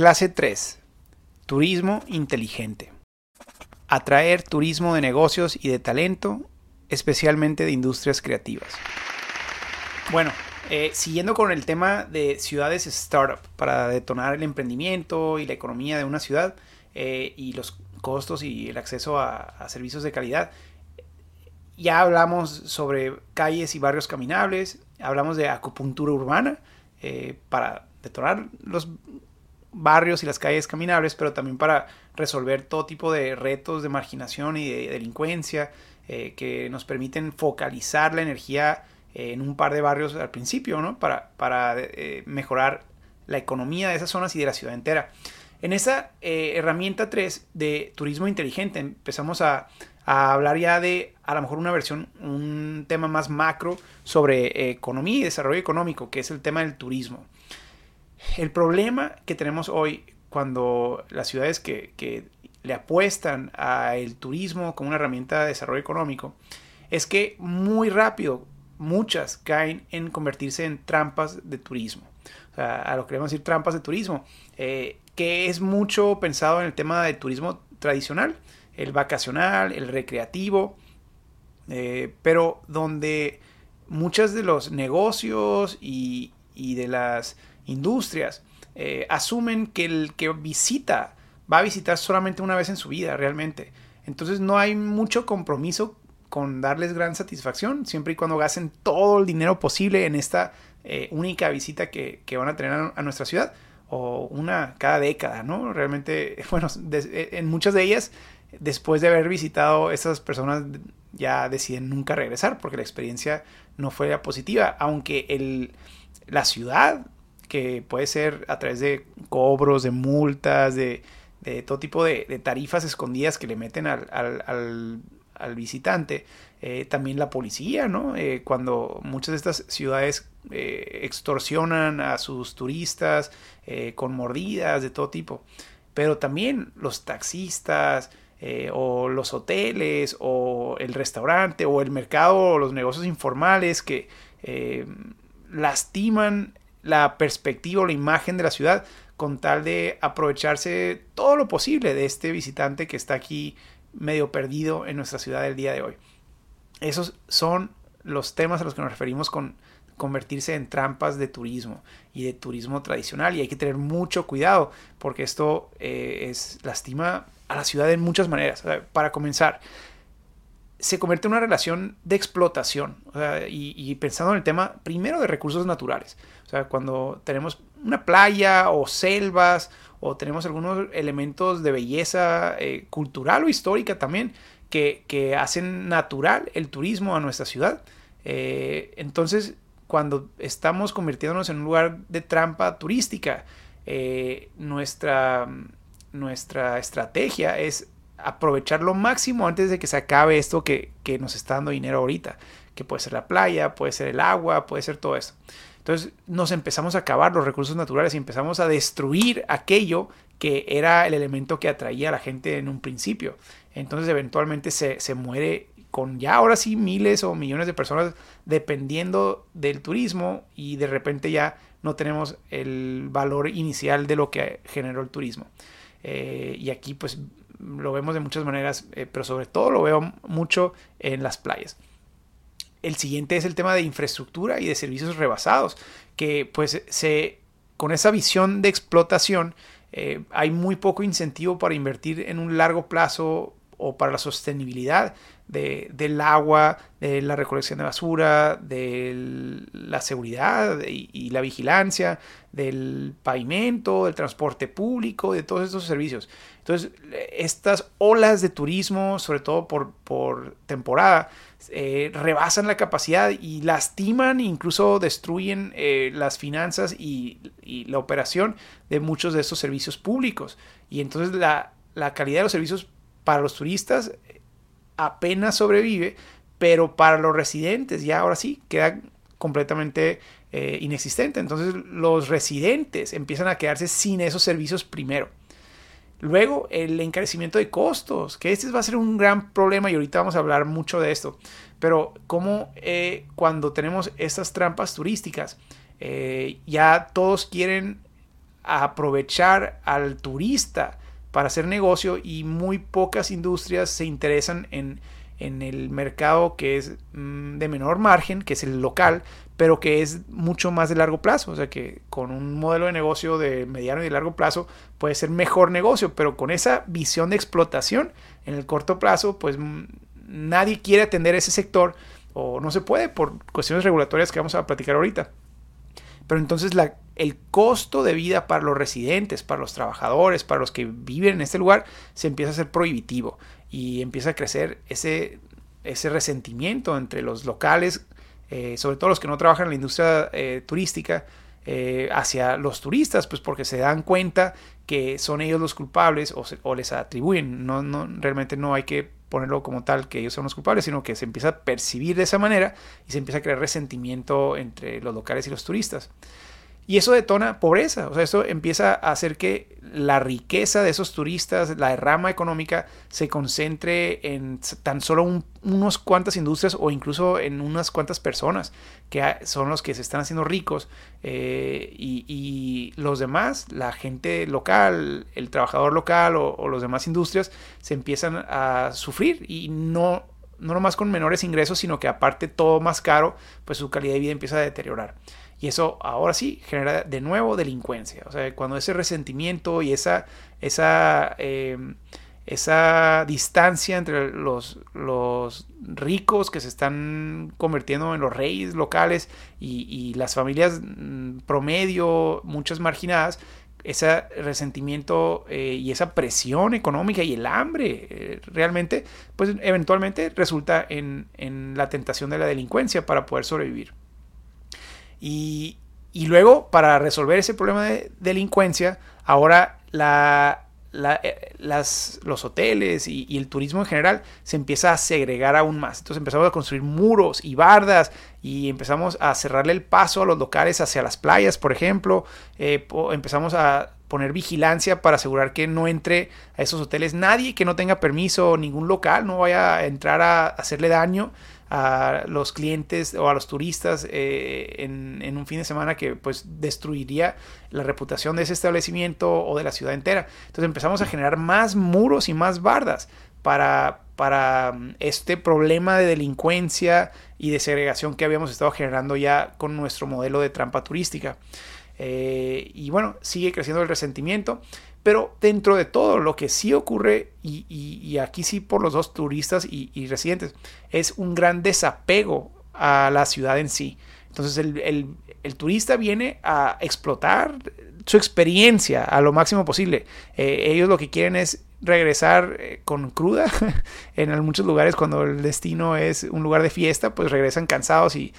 Clase 3. Turismo inteligente. Atraer turismo de negocios y de talento, especialmente de industrias creativas. Bueno, eh, siguiendo con el tema de ciudades startup para detonar el emprendimiento y la economía de una ciudad eh, y los costos y el acceso a, servicios de calidad, ya hablamos sobre calles y barrios caminables, hablamos de acupuntura urbana eh, para detonar los barrios y las calles caminables, pero también para resolver todo tipo de retos de marginación y de delincuencia eh, que nos permiten focalizar la energía en un par de barrios al principio, ¿no? Para, para eh, mejorar la economía de esas zonas y de la ciudad entera. En esa herramienta 3 de turismo inteligente empezamos a, a hablar ya de a lo mejor una versión, un tema más macro sobre economía y desarrollo económico, que es el tema del turismo. El problema que tenemos hoy cuando las ciudades que, que le apuestan al turismo como una herramienta de desarrollo económico es que muy rápido muchas caen en convertirse en trampas de turismo. O sea, a lo que queremos decir trampas de turismo, eh, que es mucho pensado en el tema de turismo tradicional, el vacacional, el recreativo, eh, pero donde muchos de los negocios y, y de las industrias eh, asumen que el que visita va a visitar solamente una vez en su vida realmente. Entonces no hay mucho compromiso con darles gran satisfacción, siempre y cuando gasten todo el dinero posible en esta eh, única visita que, van a tener a, nuestra ciudad, o una cada década, ¿no? Realmente, bueno, en muchas de ellas después de haber visitado, esas personas ya deciden nunca regresar porque la experiencia no fue positiva, aunque la ciudad, que puede ser a través de cobros, de multas, de, de todo tipo de, tarifas escondidas que le meten al, al, visitante, eh, también la policía, ¿no? Eh, cuando muchas de estas ciudades eh, extorsionan a sus turistas con mordidas de todo tipo, pero también los taxistas, o los hoteles, o el restaurante, o el mercado, o los negocios informales que lastiman la perspectiva o la imagen de la ciudad con tal de aprovecharse todo lo posible de este visitante que está aquí medio perdido en nuestra ciudad el día de hoy. Esos son los temas a los que nos referimos con convertirse en trampas de turismo y de turismo tradicional y hay que tener mucho cuidado porque esto eh, es lastima a la ciudad en muchas maneras. para comenzar, se convierte en una relación de explotación y, pensando en el tema primero de recursos naturales. O sea, cuando tenemos una playa o selvas o tenemos algunos elementos de belleza eh, cultural o histórica también que, que, hacen natural el turismo a nuestra ciudad. Eh, entonces, cuando estamos convirtiéndonos en un lugar de trampa turística, eh, nuestra nuestra estrategia es aprovechar lo máximo antes de que se acabe esto que, que, nos está dando dinero ahorita, que puede ser la playa, puede ser el agua, puede ser todo esto. Entonces nos empezamos a acabar los recursos naturales y empezamos a destruir aquello que era el elemento que atraía a la gente en un principio. Entonces eventualmente se, se muere con ya ahora sí miles o millones de personas dependiendo del turismo y de repente ya no tenemos el valor inicial de lo que generó el turismo. Eh, y aquí pues lo vemos de muchas maneras, eh, pero sobre todo lo veo mucho en las playas. El siguiente es el tema de infraestructura y de servicios rebasados, que pues se, con esa visión de explotación eh, hay muy poco incentivo para invertir en un largo plazo o para la sostenibilidad de, del agua, de la recolección de basura, de la seguridad y, y, la vigilancia, del pavimento, del transporte público, de todos estos servicios. Entonces, estas olas de turismo, sobre todo por, por temporada, eh, rebasan la capacidad y lastiman incluso destruyen eh, las finanzas y, la operación de muchos de estos servicios públicos. Y entonces la, la calidad de los servicios para los turistas apenas sobrevive, pero para los residentes ya ahora sí queda completamente eh, inexistente. Entonces los residentes empiezan a quedarse sin esos servicios primero. Luego el encarecimiento de costos, que este va a ser un gran problema y ahorita vamos a hablar mucho de esto. Pero como eh, cuando tenemos estas trampas turísticas, eh, ya todos quieren aprovechar al turista para hacer negocio y muy pocas industrias se interesan en, en el mercado que es mm, de menor margen, que es el local, pero que es mucho más de largo plazo. O sea que con un modelo de negocio de mediano y largo plazo puede ser mejor negocio, pero con esa visión de explotación en el corto plazo, pues mm, nadie quiere atender ese sector o no se puede por cuestiones regulatorias que vamos a platicar ahorita. Pero entonces el costo de vida para los residentes, para los trabajadores, para los que viven en este lugar, se empieza a hacer prohibitivo y empieza a crecer ese, ese resentimiento entre los locales, eh, sobre todo los que no trabajan en la industria eh, turística, eh, hacia los turistas, pues porque se dan cuenta que son ellos los culpables o, o les atribuyen. No, no, realmente no hay que ponerlo como tal que ellos son los culpables, sino que se empieza a percibir de esa manera y se empieza a crear resentimiento entre los locales y los turistas. Y eso detona pobreza, o sea, eso empieza a hacer que la riqueza de esos turistas, la derrama económica, se concentre en tan solo un, unos cuantas industrias o incluso en unas cuantas personas que son los que se están haciendo ricos eh, y, los demás, la gente local, el trabajador local o, o los demás industrias, se empiezan a sufrir y no no nomás con menores ingresos, sino que aparte todo más caro, pues su calidad de vida empieza a deteriorar. Y eso ahora sí genera de nuevo delincuencia. O sea, cuando ese resentimiento y esa, esa, em, esa distancia entre los, los ricos que se están convirtiendo en los reyes locales y, las familias mm, promedio, muchas marginadas, ese resentimiento eh, y esa presión económica y el hambre eh, realmente, pues eventualmente resulta en, en la tentación de la delincuencia para poder sobrevivir. Y, luego, para resolver ese problema de delincuencia, ahora la, eh, las, los hoteles y, el turismo en general se empieza a segregar aún más. Entonces empezamos a construir muros y bardas y empezamos a cerrarle el paso a los locales hacia las playas, por ejemplo. Eh, empezamos a poner vigilancia para asegurar que no entre a esos hoteles nadie que no tenga permiso, ningún local no vaya a entrar a hacerle daño a los clientes o a los turistas eh, en, un fin de semana que pues destruiría la reputación de ese establecimiento o de la ciudad entera. Entonces empezamos a generar más muros y más bardas para, para mm, este problema de delincuencia y de segregación que habíamos estado generando ya con nuestro modelo de trampa turística. Eh, y bueno, sigue creciendo el resentimiento. Pero dentro de todo lo que sí ocurre, y, aquí sí por los dos turistas y, residentes, es un gran desapego a la ciudad en sí. Entonces el, turista viene a explotar su experiencia a lo máximo posible. Eh, ellos lo que quieren es regresar eh, con cruda. en muchos lugares cuando el destino es un lugar de fiesta, pues regresan cansados y,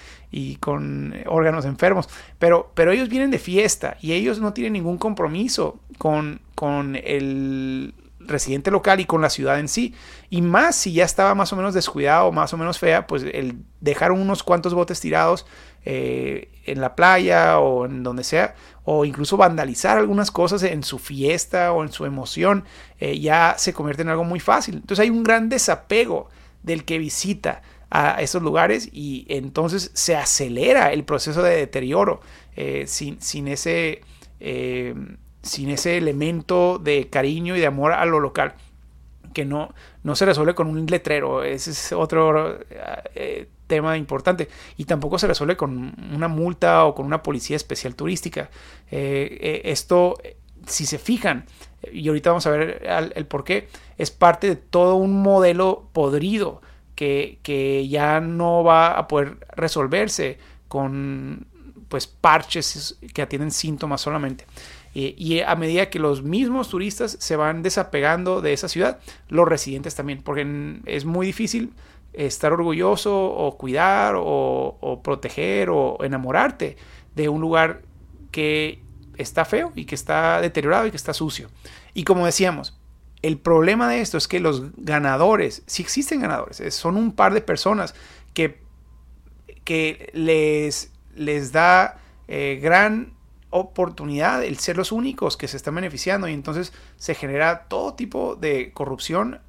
con órganos enfermos. Pero, pero ellos vienen de fiesta y ellos no tienen ningún compromiso con, con el residente local y con la ciudad en sí. Y más si ya estaba más o menos descuidado, más o menos fea, pues el dejar unos cuantos botes tirados eh, en la playa o en donde sea, o incluso vandalizar algunas cosas en su fiesta o en su emoción, eh, ya se convierte en algo muy fácil. Entonces hay un gran desapego del que visita a esos lugares y entonces se acelera el proceso de deterioro eh, sin, sin, ese, sin ese elemento de cariño y de amor a lo local que no, no se resuelve con un letrero. Ese es otro tema importante. Y tampoco se resuelve con una multa o con una policía especial turística. Eh, eh, esto, si se fijan, y ahorita vamos a ver el, por qué, es parte de todo un modelo podrido que, que ya no va a poder resolverse con pues parches que atienden síntomas solamente. Eh, y a medida que los mismos turistas se van desapegando de esa ciudad, los residentes también, porque es muy difícil estar orgulloso o cuidar o, proteger o enamorarte de un lugar que está feo y que está deteriorado y que está sucio. Y como decíamos, el problema de esto es que los ganadores, si existen ganadores, son un par de personas que, que les, les da eh, gran oportunidad el ser los únicos que se están beneficiando y entonces se genera todo tipo de corrupción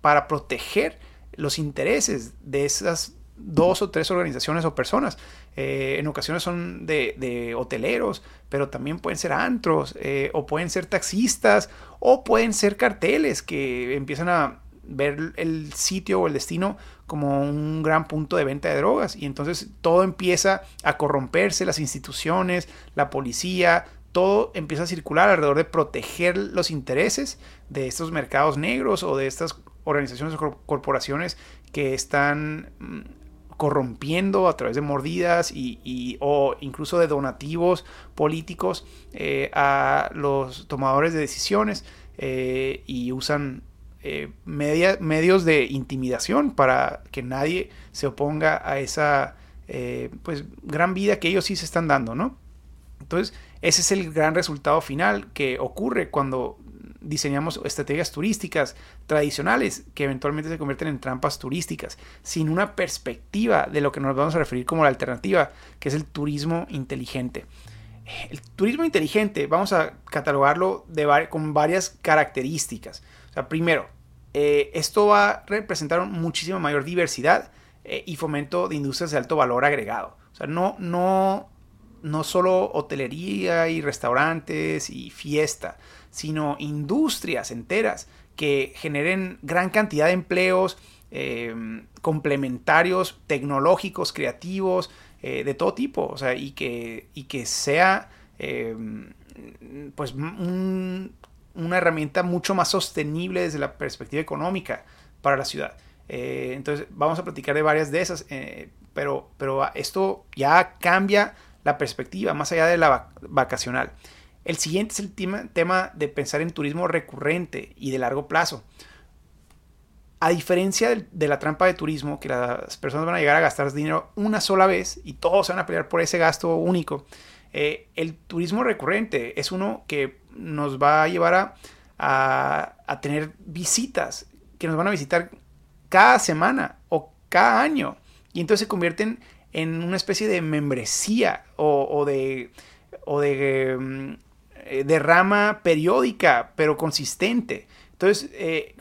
para proteger los intereses de esas dos o tres organizaciones o personas. Eh, en ocasiones son de, hoteleros, pero también pueden ser antros, eh, o pueden ser taxistas, o pueden ser carteles que empiezan a ver el sitio o el destino como un gran punto de venta de drogas. Y entonces todo empieza a corromperse, las instituciones, la policía, todo empieza a circular alrededor de proteger los intereses de estos mercados negros o de estas organizaciones o corporaciones que están mm, corrompiendo a través de mordidas y, o incluso de donativos políticos eh, a los tomadores de decisiones eh, y usan eh, medios de intimidación para que nadie se oponga a esa pues gran vida que ellos sí se están dando, ¿no? Entonces, ese es el gran resultado final que ocurre cuando diseñamos estrategias turísticas tradicionales que eventualmente se convierten en trampas turísticas, sin una perspectiva de lo que nos vamos a referir como la alternativa, que es el turismo inteligente. El turismo inteligente vamos a catalogarlo de, con varias características. O sea, primero, eh, esto va a representar muchísima mayor diversidad eh, y fomento de industrias de alto valor agregado. O sea, no, no, no solo hotelería y restaurantes y fiesta, sino industrias enteras que generen gran cantidad de empleos eh, complementarios, tecnológicos, creativos, eh, de todo tipo, o sea, y que, y que sea eh, pues una herramienta mucho más sostenible desde la perspectiva económica para la ciudad. entonces vamos a platicar de varias de esas, pero, pero esto ya cambia la perspectiva más allá de la vacacional. El siguiente es el tema, de pensar en turismo recurrente y de largo plazo. A diferencia de, la trampa de turismo, que las personas van a llegar a gastar dinero una sola vez y todos se van a pelear por ese gasto único, eh, el turismo recurrente es uno que nos va a llevar a, a, tener visitas, que nos van a visitar cada semana o cada año. Y entonces se convierten en una especie de membresía o, de, o de mm, eh, de rama periódica, pero consistente. Entonces, eh,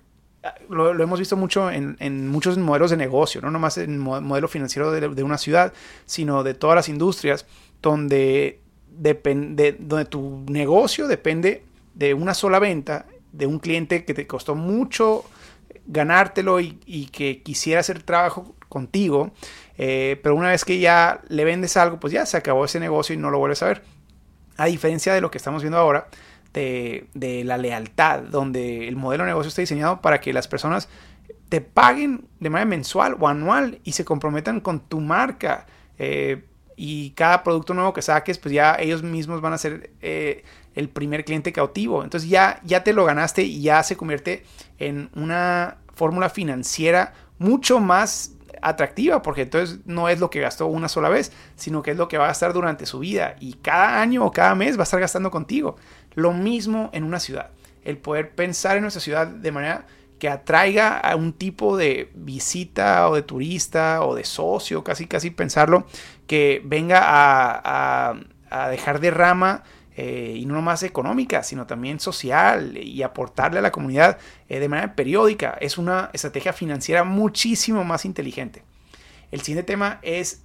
lo, hemos visto mucho en, muchos modelos de negocio, no nomás en el modelo financiero de, una ciudad, sino de todas las industrias, donde, depende, donde tu negocio depende de una sola venta, de un cliente que te costó mucho ganártelo y, que quisiera hacer trabajo contigo, eh, pero una vez que ya le vendes algo, pues ya se acabó ese negocio y no lo vuelves a ver. A diferencia de lo que estamos viendo ahora, de, la lealtad, donde el modelo de negocio está diseñado para que las personas te paguen de manera mensual o anual y se comprometan con tu marca. Eh, y cada producto nuevo que saques, pues ya ellos mismos van a ser eh, el primer cliente cautivo. Entonces ya, ya te lo ganaste y ya se convierte en una fórmula financiera mucho más atractiva porque entonces no es lo que gastó una sola vez, sino que es lo que va a gastar durante su vida y cada año o cada mes va a estar gastando contigo. Lo mismo en una ciudad, el poder pensar en nuestra ciudad de manera que atraiga a un tipo de visita o de turista o de socio, casi casi pensarlo, que venga a, a dejar de rama eh, y no nomás económica, sino también social y aportarle a la comunidad eh, de manera periódica. Es una estrategia financiera muchísimo más inteligente. El siguiente tema es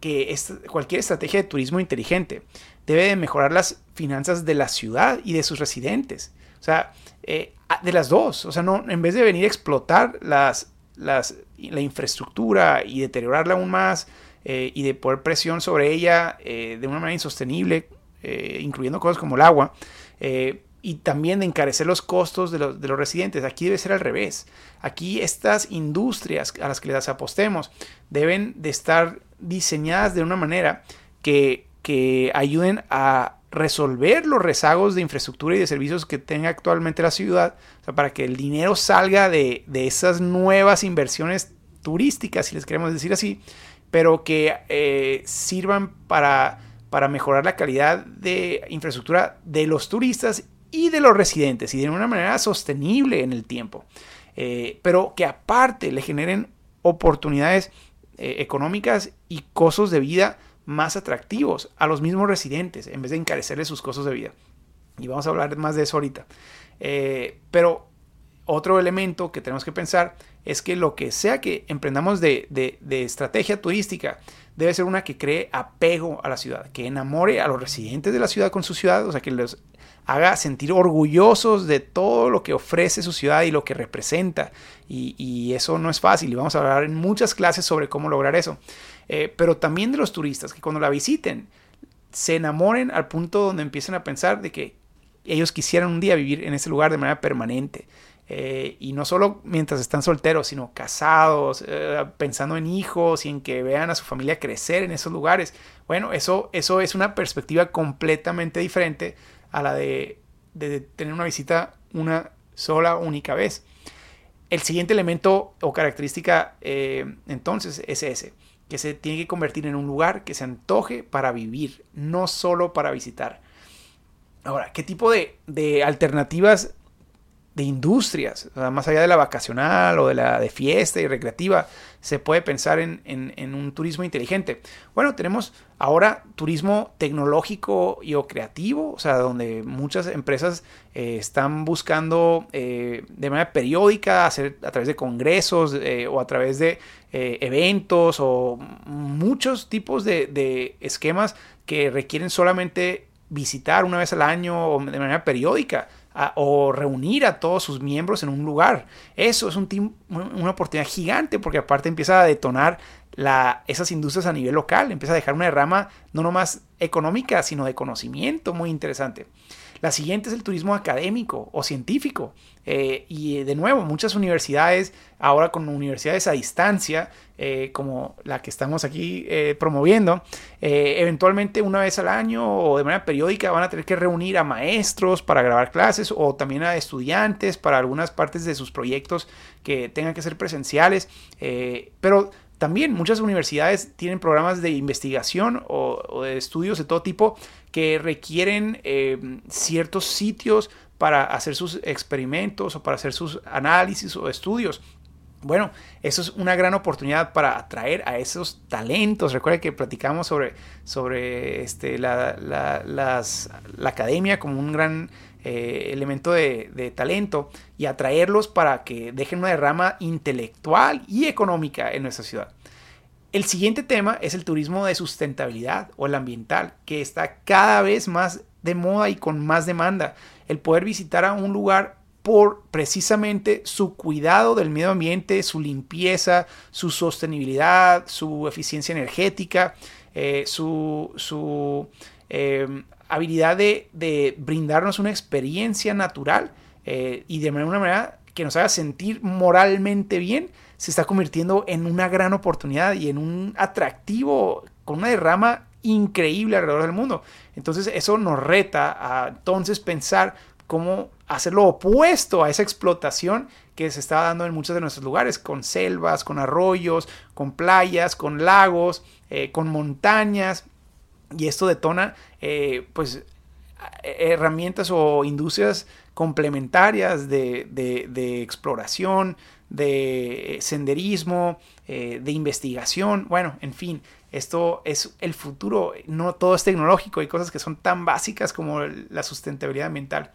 que cualquier estrategia de turismo inteligente debe de mejorar las finanzas de la ciudad y de sus residentes. O sea, eh, de las dos. O sea, no, en vez de venir a explotar las, las, la infraestructura y deteriorarla aún más y de poner presión sobre ella de una manera insostenible, eh, incluyendo cosas como el agua, eh, y también de encarecer los costos de los, residentes. Aquí debe ser al revés. Aquí estas industrias a las que les apostemos deben de estar diseñadas de una manera que, que ayuden a resolver los rezagos de infraestructura y de servicios que tenga actualmente la ciudad, para que el dinero salga de, de, esas nuevas inversiones turísticas, si les queremos decir así, pero que eh, sirvan para para mejorar la calidad de infraestructura de los turistas y de los residentes y de una manera sostenible en el tiempo. Eh, pero que aparte le generen oportunidades eh, económicas y costos de vida más atractivos a los mismos residentes en vez de encarecerles sus costos de vida. Y vamos a hablar más de eso ahorita. Eh, pero otro elemento que tenemos que pensar es que lo que sea que emprendamos de, de estrategia turística, debe ser una que cree apego a la ciudad, que enamore a los residentes de la ciudad con su ciudad, o sea, que los haga sentir orgullosos de todo lo que ofrece su ciudad y lo que representa. Y, eso no es fácil y vamos a hablar en muchas clases sobre cómo lograr eso. Eh, pero también de los turistas, que cuando la visiten se enamoren al punto donde empiecen a pensar de que ellos quisieran un día vivir en ese lugar de manera permanente. Eh, y no solo mientras están solteros, sino casados, eh, pensando en hijos y en que vean a su familia crecer en esos lugares. Bueno, eso, eso es una perspectiva completamente diferente a la de, tener una visita una sola, única vez. El siguiente elemento o característica eh, entonces es ese, que se tiene que convertir en un lugar que se antoje para vivir, no solo para visitar. Ahora, ¿qué tipo de, de alternativas de industrias, más allá de la vacacional o de la de fiesta y recreativa, se puede pensar en, un turismo inteligente. Bueno, tenemos ahora turismo tecnológico y o creativo, o sea, donde muchas empresas eh, están buscando eh, de manera periódica hacer a través de congresos eh, o a través de eventos o muchos tipos de, de esquemas que requieren solamente visitar una vez al año o de manera periódica o reunir a todos sus miembros en un lugar. Eso es un una oportunidad gigante porque aparte empieza a detonar esas industrias a nivel local, empieza a dejar una derrama no nomás económica, sino de conocimiento muy interesante. La siguiente es el turismo académico o científico. Eh, y de nuevo, muchas universidades, ahora con universidades a distancia, eh, como la que estamos aquí eh, promoviendo, eventualmente una vez al año o de manera periódica van a tener que reunir a maestros para grabar clases o también a estudiantes para algunas partes de sus proyectos que tengan que ser presenciales. pero también muchas universidades tienen programas de investigación o, de estudios de todo tipo que requieren eh, ciertos sitios para hacer sus experimentos o para hacer sus análisis o estudios. Bueno, eso es una gran oportunidad para atraer a esos talentos. Recuerda que platicamos sobre, sobre este, la, la academia como un gran eh, elemento de, talento y atraerlos para que dejen una derrama intelectual y económica en nuestra ciudad. El siguiente tema es el turismo de sustentabilidad o el ambiental, que está cada vez más de moda y con más demanda. El poder visitar a un lugar por precisamente su cuidado del medio ambiente, su limpieza, su sostenibilidad, su eficiencia energética, eh, su, su eh, habilidad de, brindarnos una experiencia natural eh, y de una manera que nos haga sentir moralmente bien, se está convirtiendo en una gran oportunidad y en un atractivo con una derrama increíble alrededor del mundo. Entonces eso nos reta a entonces pensar cómo hacer lo opuesto a esa explotación que se está dando en muchos de nuestros lugares, con selvas, con arroyos, con playas, con lagos, eh, con montañas, y esto detona eh, pues herramientas o industrias complementarias de, exploración, de senderismo, eh, de investigación, bueno, en fin, esto es el futuro, no todo es tecnológico, hay cosas que son tan básicas como la sustentabilidad ambiental.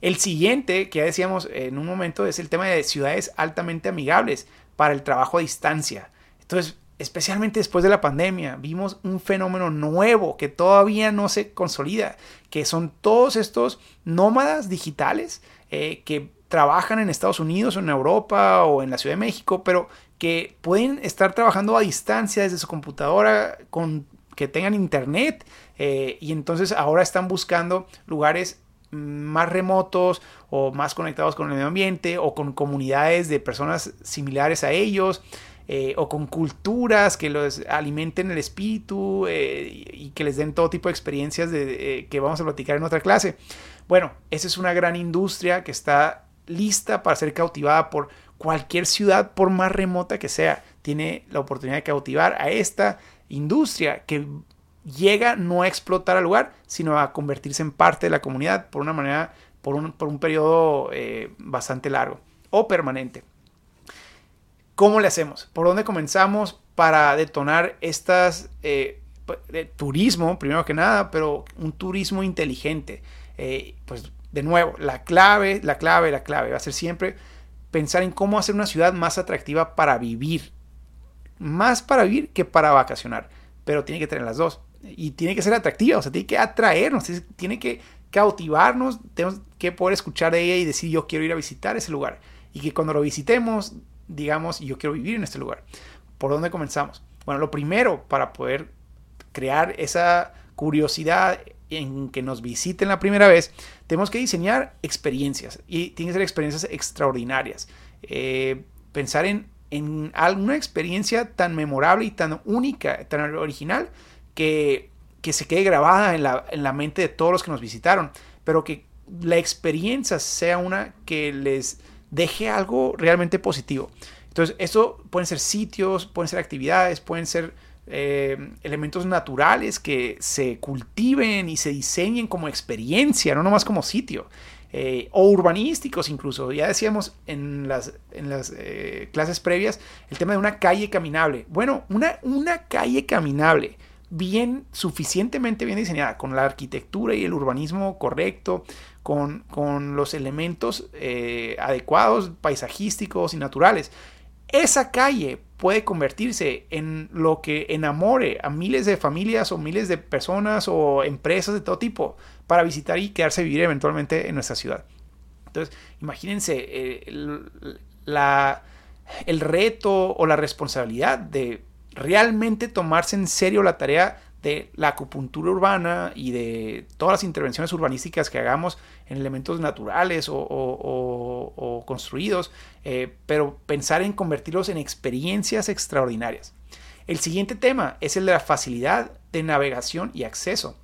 El siguiente, que ya decíamos en un momento, es el tema de ciudades altamente amigables para el trabajo a distancia. Entonces, especialmente después de la pandemia, vimos un fenómeno nuevo que todavía no se consolida, que son todos estos nómadas digitales eh, que trabajan en Estados Unidos o en Europa o en la Ciudad de México, pero que pueden estar trabajando a distancia desde su computadora con que tengan internet eh, y entonces ahora están buscando lugares más remotos o más conectados con el medio ambiente o con comunidades de personas similares a ellos eh, o con culturas que los alimenten el espíritu eh, y que les den todo tipo de experiencias eh, que vamos a platicar en otra clase. Bueno, esa es una gran industria que está lista para ser cautivada por cualquier ciudad, por más remota que sea. Tiene la oportunidad de cautivar a esta industria que llega no a explotar al lugar, sino a convertirse en parte de la comunidad por una manera, por un, por un periodo bastante largo o permanente. ¿Cómo le hacemos? ¿Por dónde comenzamos para detonar estas eh, turismo, primero que nada, pero un turismo inteligente? Eh, pues de nuevo, la clave, la clave, la clave va a ser siempre pensar en cómo hacer una ciudad más atractiva para vivir. Más para vivir que para vacacionar. Pero tiene que tener las dos. Y tiene que ser atractiva, o sea, tiene que atraernos, tiene que cautivarnos, tenemos que poder escuchar de ella y decir yo quiero ir a visitar ese lugar. Y que cuando lo visitemos, digamos, yo quiero vivir en este lugar. ¿Por dónde comenzamos? Bueno, lo primero para poder crear esa curiosidad en que nos visiten la primera vez, tenemos que diseñar experiencias y tienen que ser experiencias extraordinarias. Eh, pensar en, en alguna experiencia tan memorable y tan única, tan original, que, que se quede grabada en la, en la mente de todos los que nos visitaron, pero que la experiencia sea una que les deje algo realmente positivo. Entonces, eso pueden ser sitios, pueden ser actividades, pueden ser eh, elementos naturales que se cultiven y se diseñen como experiencia, no nomás como sitio. Eh, o urbanísticos incluso. Ya decíamos en las, en las eh, clases previas el tema de una calle caminable. Bueno, una, una calle caminable bien, suficientemente bien diseñada, con la arquitectura y el urbanismo correcto, con, con los elementos adecuados, paisajísticos y naturales esa calle puede convertirse en lo que enamore a miles de familias o miles de personas o empresas de todo tipo para visitar y quedarse a vivir eventualmente en nuestra ciudad. Entonces, imagínense eh, el, la, el reto o la responsabilidad de realmente tomarse en serio la tarea de la acupuntura urbana y de todas las intervenciones urbanísticas que hagamos en elementos naturales o, construidos, eh, pero pensar en convertirlos en experiencias extraordinarias. El siguiente tema es el de la facilidad de navegación y acceso.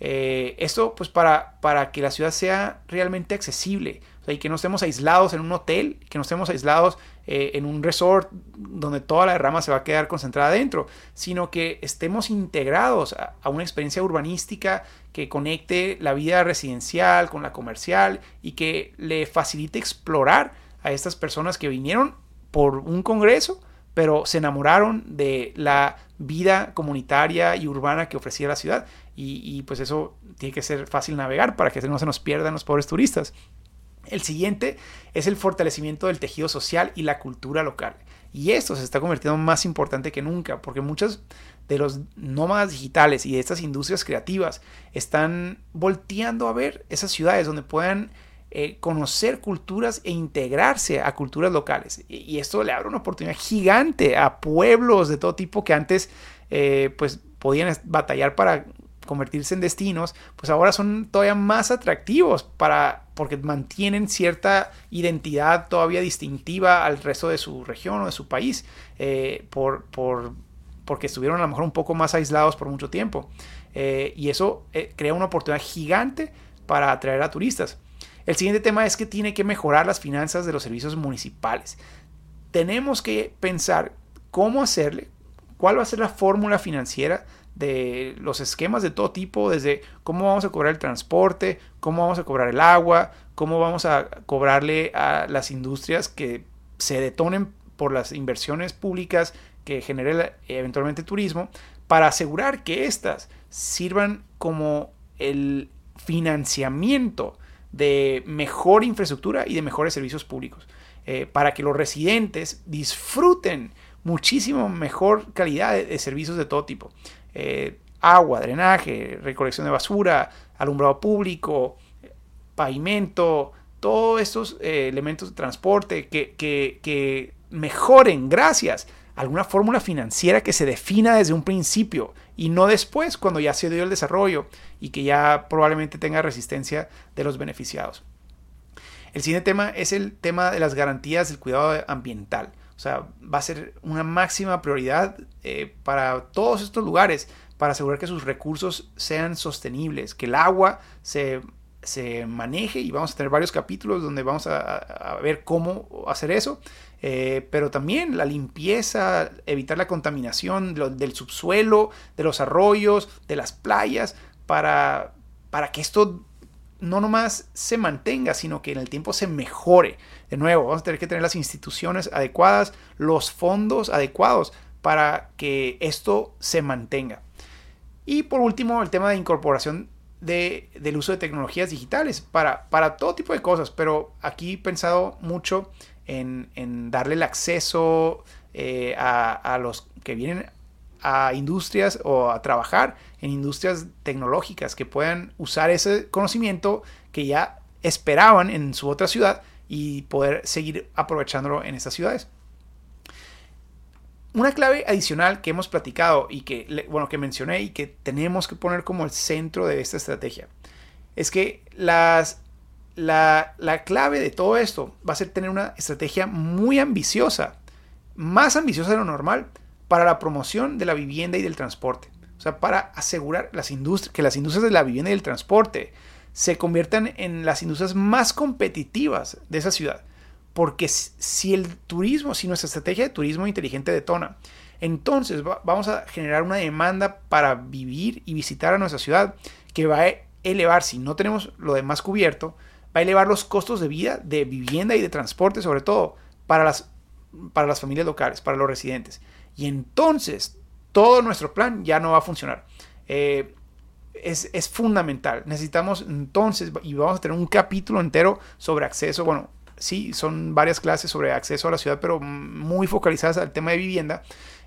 Eh, esto pues para, para que la ciudad sea realmente accesible y que no estemos aislados en un hotel, que no estemos aislados eh, en un resort donde toda la derrama se va a quedar concentrada dentro, sino que estemos integrados a, una experiencia urbanística que conecte la vida residencial con la comercial y que le facilite explorar a estas personas que vinieron por un congreso, pero se enamoraron de la vida comunitaria y urbana que ofrecía la ciudad. Y, pues eso tiene que ser fácil navegar para que no se nos pierdan los pobres turistas. El siguiente es el fortalecimiento del tejido social y la cultura local. Y esto se está convirtiendo más importante que nunca, porque muchos de los nómadas digitales y de estas industrias creativas están volteando a ver esas ciudades donde puedan eh, conocer culturas e integrarse a culturas locales. Y, esto le abre una oportunidad gigante a pueblos de todo tipo que antes eh, pues podían batallar para convertirse en destinos, pues ahora son todavía más atractivos para porque mantienen cierta identidad todavía distintiva al resto de su región o de su país, eh, por, por, porque estuvieron a lo mejor un poco más aislados por mucho tiempo. Eh, y eso eh, crea una oportunidad gigante para atraer a turistas. El siguiente tema es que tiene que mejorar las finanzas de los servicios municipales. Tenemos que pensar cómo hacerle, cuál va a ser la fórmula financiera de los esquemas de todo tipo, desde cómo vamos a cobrar el transporte, cómo vamos a cobrar el agua, cómo vamos a cobrarle a las industrias que se detonen por las inversiones públicas que genere eventualmente turismo, para asegurar que éstas sirvan como el financiamiento de mejor infraestructura y de mejores servicios públicos, eh, para que los residentes disfruten muchísimo mejor calidad de servicios de todo tipo. Eh, agua, drenaje, recolección de basura, alumbrado público, pavimento, todos estos eh, elementos de transporte que, que, mejoren gracias a alguna fórmula financiera que se defina desde un principio y no después cuando ya se dio el desarrollo y que ya probablemente tenga resistencia de los beneficiados. El siguiente tema es el tema de las garantías del cuidado ambiental. O sea, va a ser una máxima prioridad eh, para todos estos lugares para asegurar que sus recursos sean sostenibles, que el agua se, maneje y vamos a tener varios capítulos donde vamos a, ver cómo hacer eso, eh, pero también la limpieza, evitar la contaminación del subsuelo, de los arroyos, de las playas, para, para que esto no nomás se mantenga, sino que en el tiempo se mejore. De nuevo, vamos a tener que tener las instituciones adecuadas, los fondos adecuados para que esto se mantenga. Y por último, el tema de incorporación del uso de tecnologías digitales para, para todo tipo de cosas, pero aquí he pensado mucho en, darle el acceso eh, a, los que vienen a industrias o a trabajar en industrias tecnológicas que puedan usar ese conocimiento que ya esperaban en su otra ciudad y poder seguir aprovechándolo en estas ciudades. Una clave adicional que hemos platicado y que, bueno, que mencioné y que tenemos que poner como el centro de esta estrategia es que las, la, la clave de todo esto va a ser tener una estrategia muy ambiciosa, más ambiciosa de lo normal, para la promoción de la vivienda y del transporte. O sea, para asegurar las que las industrias de la vivienda y del transporte se conviertan en las industrias más competitivas de esa ciudad. Porque si el turismo, si nuestra estrategia de turismo inteligente detona, entonces vamos a generar una demanda para vivir y visitar a nuestra ciudad que va a elevar, si no tenemos lo demás cubierto, va a elevar los costos de vida, de vivienda y de transporte, sobre todo para las, para las familias locales, para los residentes. Y entonces todo nuestro plan ya no va a funcionar. Eh, es, es, fundamental. Necesitamos entonces, y vamos a tener un capítulo entero sobre acceso, bueno, sí, son varias clases sobre acceso a la ciudad, pero muy focalizadas al tema de vivienda,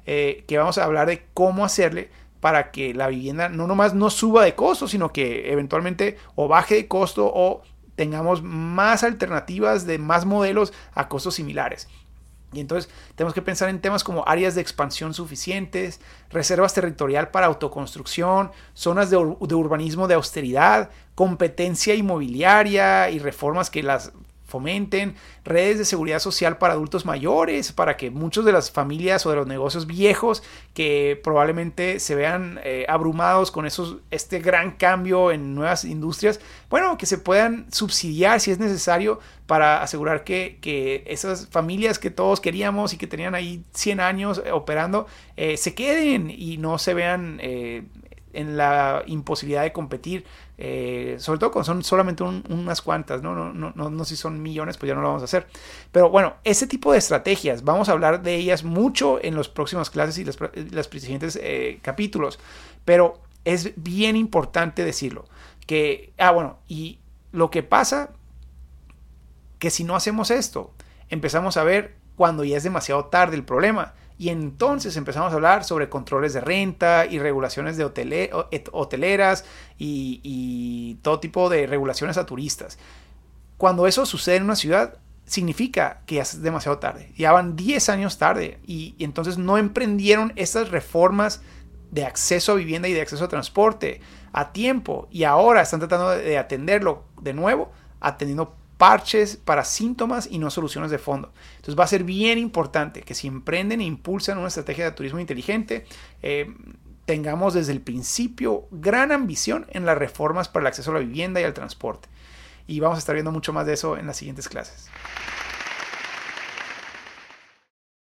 eh, que vamos a hablar de cómo hacerle para que la vivienda no nomás no suba de costo, sino que eventualmente o baje de costo o tengamos más alternativas de más modelos a costos similares. Y entonces tenemos que pensar en temas como áreas de expansión suficientes, reservas territorial para autoconstrucción, zonas de, de, urbanismo de austeridad, competencia inmobiliaria y reformas que las fomenten redes de seguridad social para adultos mayores, para que muchos de las familias o de los negocios viejos que probablemente se vean eh, abrumados con esos, este gran cambio en nuevas industrias, bueno, que se puedan subsidiar si es necesario para asegurar que, que esas familias que todos queríamos y que tenían ahí 100 años operando, eh, se queden y no se vean eh, en la imposibilidad de competir, eh, sobre todo cuando son solamente unas cuantas, ¿no? No, no, no, si son millones, pues ya no lo vamos a hacer. Pero bueno, ese tipo de estrategias, vamos a hablar de ellas mucho en las próximas clases y los siguientes eh, capítulos, pero es bien importante decirlo, que, ah, bueno, y lo que pasa, que si no hacemos esto, empezamos a ver cuando ya es demasiado tarde el problema y entonces empezamos a hablar sobre controles de renta y regulaciones de hoteleras y, todo tipo de regulaciones a turistas. Cuando eso sucede en una ciudad, significa que ya es demasiado tarde. Ya van 10 años tarde y, y entonces no emprendieron estas reformas de acceso a vivienda y de acceso a transporte a tiempo y ahora están tratando de atenderlo de nuevo, atendiendo parches para síntomas y no soluciones de fondo. Entonces va a ser bien importante que si emprenden e impulsan una estrategia de turismo inteligente, eh, tengamos desde el principio gran ambición en las reformas para el acceso a la vivienda y al transporte. Y vamos a estar viendo mucho más de eso en las siguientes clases.